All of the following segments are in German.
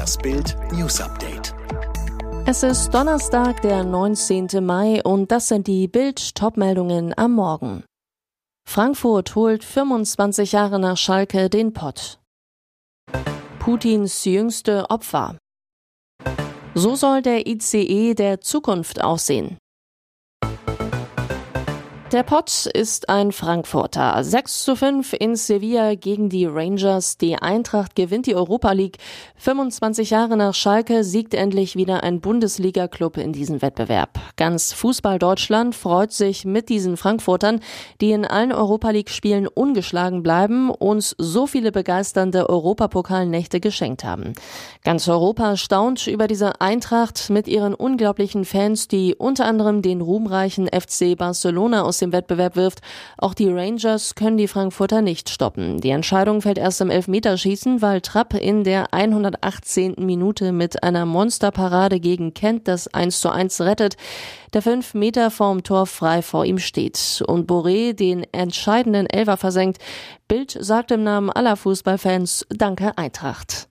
Das Bild News Update. Es ist Donnerstag, der 19. Mai und das sind die Bild Topmeldungen am Morgen. Frankfurt holt 25 Jahre nach Schalke den Pott. Putins jüngste Opfer. So soll der ICE der Zukunft aussehen. Der Pott ist ein Frankfurter. 6 zu 5 in Sevilla gegen die Rangers. Die Eintracht gewinnt die Europa League. 25 Jahre nach Schalke siegt endlich wieder ein Bundesliga-Club in diesem Wettbewerb. Ganz Fußball Deutschland freut sich mit diesen Frankfurtern, die in allen Europa League-Spielen ungeschlagen bleiben, uns so viele begeisternde Europapokalnächte geschenkt haben. Ganz Europa staunt über diese Eintracht mit ihren unglaublichen Fans, die unter anderem den ruhmreichen FC Barcelona aus dem Wettbewerb wirft. Auch die Rangers können die Frankfurter nicht stoppen. Die Entscheidung fällt erst im Elfmeterschießen, weil Trapp in der 118. Minute mit einer Monsterparade gegen Kent das 1 zu 1 rettet, der fünf Meter vorm Tor frei vor ihm steht und Boré den entscheidenden Elfer versenkt. Bild sagt im Namen aller Fußballfans Danke Eintracht.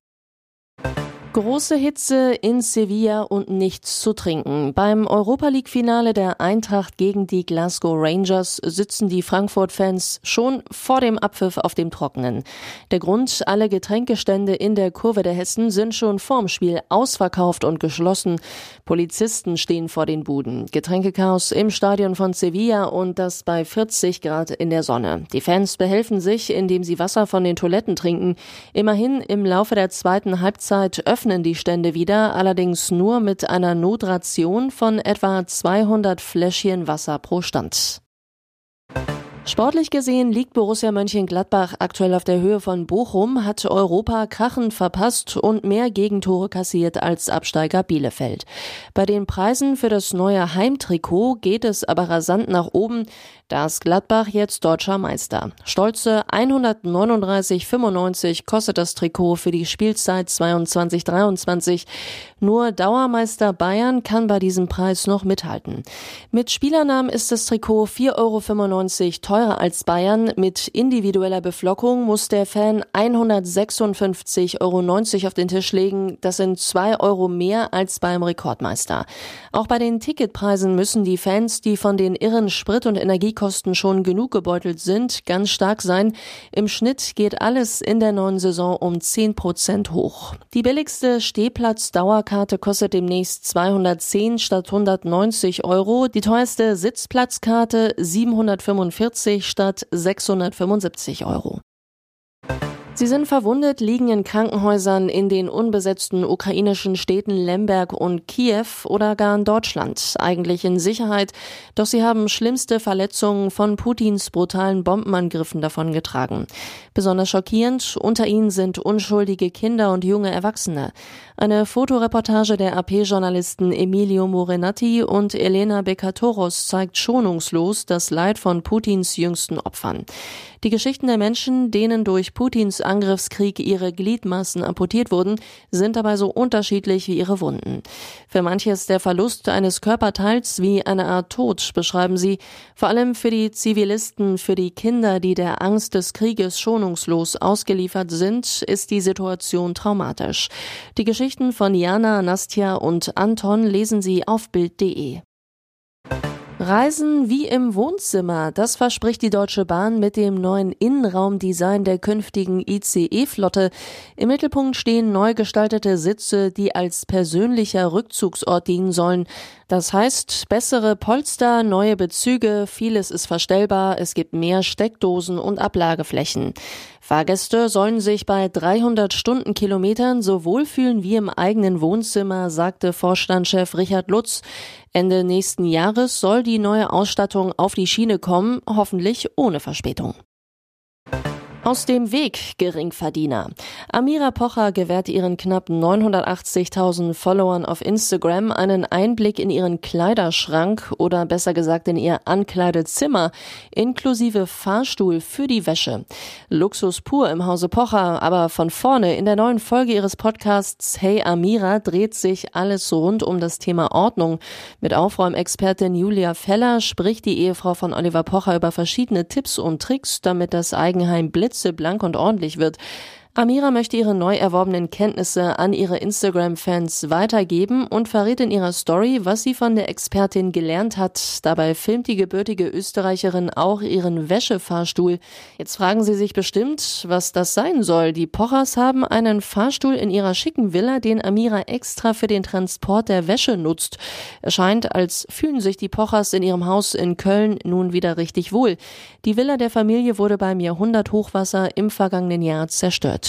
Große Hitze in Sevilla und nichts zu trinken. Beim Europa League Finale der Eintracht gegen die Glasgow Rangers sitzen die Frankfurt-Fans schon vor dem Abpfiff auf dem Trockenen. Der Grund, alle Getränkestände in der Kurve der Hessen sind schon vorm Spiel ausverkauft und geschlossen. Polizisten stehen vor den Buden. Getränkekaos im Stadion von Sevilla und das bei 40 Grad in der Sonne. Die Fans behelfen sich, indem sie Wasser von den Toiletten trinken. Immerhin im Laufe der zweiten Halbzeit öffnen die Stände wieder, allerdings nur mit einer Notration von etwa 200 Fläschchen Wasser pro Stand. Sportlich gesehen liegt Borussia Mönchengladbach aktuell auf der Höhe von Bochum, hat Europa krachend verpasst und mehr Gegentore kassiert als Absteiger Bielefeld. Bei den Preisen für das neue Heimtrikot geht es aber rasant nach oben. Da ist Gladbach jetzt deutscher Meister. Stolze 139,95 kostet das Trikot für die Spielzeit 22-23. Nur Dauermeister Bayern kann bei diesem Preis noch mithalten. Mit Spielernamen ist das Trikot 4,95 Euro teurer als Bayern. Mit individueller Beflockung muss der Fan 156,90 Euro auf den Tisch legen. Das sind 2 Euro mehr als beim Rekordmeister. Auch bei den Ticketpreisen müssen die Fans, die von den irren Sprit- und Energie Energiekosten schon genug gebeutelt sind, ganz stark sein. Im Schnitt geht alles in der neuen Saison um 10 Prozent hoch. Die billigste Stehplatz-Dauerkarte kostet demnächst 210 statt 190 Euro. Die teuerste Sitzplatzkarte 745 statt 675 Euro. Sie sind verwundet, liegen in Krankenhäusern in den unbesetzten ukrainischen Städten Lemberg und Kiew oder gar in Deutschland, eigentlich in Sicherheit, doch sie haben schlimmste Verletzungen von Putins brutalen Bombenangriffen davongetragen. Besonders schockierend, unter ihnen sind unschuldige Kinder und junge Erwachsene. Eine Fotoreportage der AP-Journalisten Emilio Morenati und Elena Bekatoros zeigt schonungslos das Leid von Putins jüngsten Opfern. Die Geschichten der Menschen, denen durch Putins Angriffskrieg ihre Gliedmaßen amputiert wurden, sind dabei so unterschiedlich wie ihre Wunden. Für manche ist der Verlust eines Körperteils wie eine Art Tod, beschreiben sie, vor allem für die Zivilisten, für die Kinder, die der Angst des Krieges schonungslos ausgeliefert sind, ist die Situation traumatisch. Die Geschichten von Jana, Nastja und Anton lesen Sie auf Bild.de. Reisen wie im Wohnzimmer, das verspricht die Deutsche Bahn mit dem neuen Innenraumdesign der künftigen ICE-Flotte. Im Mittelpunkt stehen neu gestaltete Sitze, die als persönlicher Rückzugsort dienen sollen. Das heißt, bessere Polster, neue Bezüge, vieles ist verstellbar, es gibt mehr Steckdosen und Ablageflächen. Fahrgäste sollen sich bei 300 Stundenkilometern so wohlfühlen wie im eigenen Wohnzimmer, sagte Vorstandschef Richard Lutz. Ende nächsten Jahres soll die neue Ausstattung auf die Schiene kommen, hoffentlich ohne Verspätung. Aus dem Weg, Geringverdiener. Amira Pocher gewährt ihren knapp 980.000 Followern auf Instagram einen Einblick in ihren Kleiderschrank oder besser gesagt in ihr Ankleidezimmer, inklusive Fahrstuhl für die Wäsche. Luxus pur im Hause Pocher, aber von vorne in der neuen Folge ihres Podcasts Hey Amira dreht sich alles rund um das Thema Ordnung. Mit Aufräumexpertin Julia Feller spricht die Ehefrau von Oliver Pocher über verschiedene Tipps und Tricks, damit das Eigenheim blitzt blitzeblank und ordentlich wird. Amira möchte ihre neu erworbenen Kenntnisse an ihre Instagram-Fans weitergeben und verrät in ihrer Story, was sie von der Expertin gelernt hat. Dabei filmt die gebürtige Österreicherin auch ihren Wäschefahrstuhl. Jetzt fragen Sie sich bestimmt, was das sein soll. Die Pochers haben einen Fahrstuhl in ihrer schicken Villa, den Amira extra für den Transport der Wäsche nutzt. Es scheint, als fühlen sich die Pochers in ihrem Haus in Köln nun wieder richtig wohl. Die Villa der Familie wurde beim Jahrhundert-Hochwasser im vergangenen Jahr zerstört.